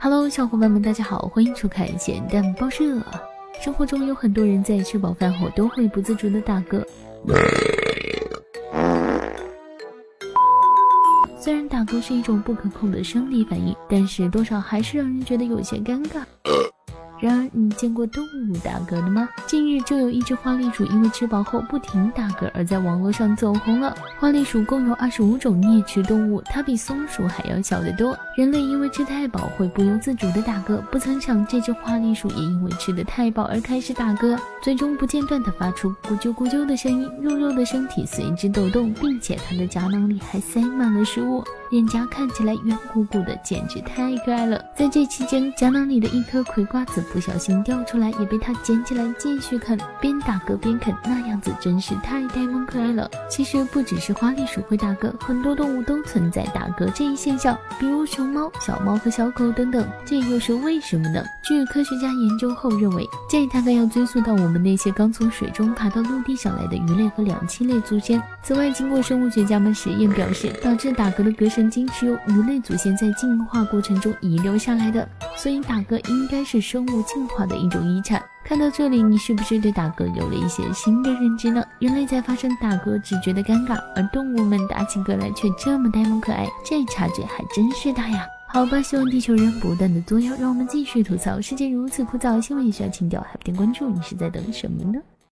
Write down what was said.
Hello，小伙伴们，大家好，欢迎收看咸蛋报社。生活中有很多人在吃饱饭后都会不自主的打嗝，虽然打嗝是一种不可控的生理反应，但是多少还是让人觉得有些尴尬。然而，你见过动物打嗝的吗？近日就有一只花栗鼠因为吃饱后不停打嗝而在网络上走红了。花栗鼠共有二十五种啮齿动物，它比松鼠还要小得多。人类因为吃太饱会不由自主的打嗝，不曾想这只花栗鼠也因为吃得太饱而开始打嗝，最终不间断地发出咕啾咕啾的声音，肉肉的身体随之抖动，并且它的夹囊里还塞满了食物，脸颊看起来圆鼓鼓的，简直太可爱了。在这期间，夹囊里的一颗葵瓜子。不小心掉出来，也被它捡起来继续啃，边打嗝边啃，那样子真是太呆萌可爱了。其实不只是花栗鼠会打嗝，很多动物都存在打嗝这一现象，比如熊猫、小猫和小狗等等。这又是为什么呢？据科学家研究后认为，这大概要追溯到我们那些刚从水中爬到陆地上来的鱼类和两栖类祖先。此外，经过生物学家们实验表示，导致打嗝的嗝神经是由鱼类祖先在进化过程中遗留下来的，所以打嗝应该是生物。进化的一种遗产。看到这里，你是不是对打嗝有了一些新的认知呢？人类在发生打嗝只觉得尴尬，而动物们打起嗝来却这么呆萌可爱，这差距还真是大呀！好吧，希望地球人不断的作妖，让我们继续吐槽世界如此枯燥，新闻也需要情调，还不点关注，你是在等什么呢？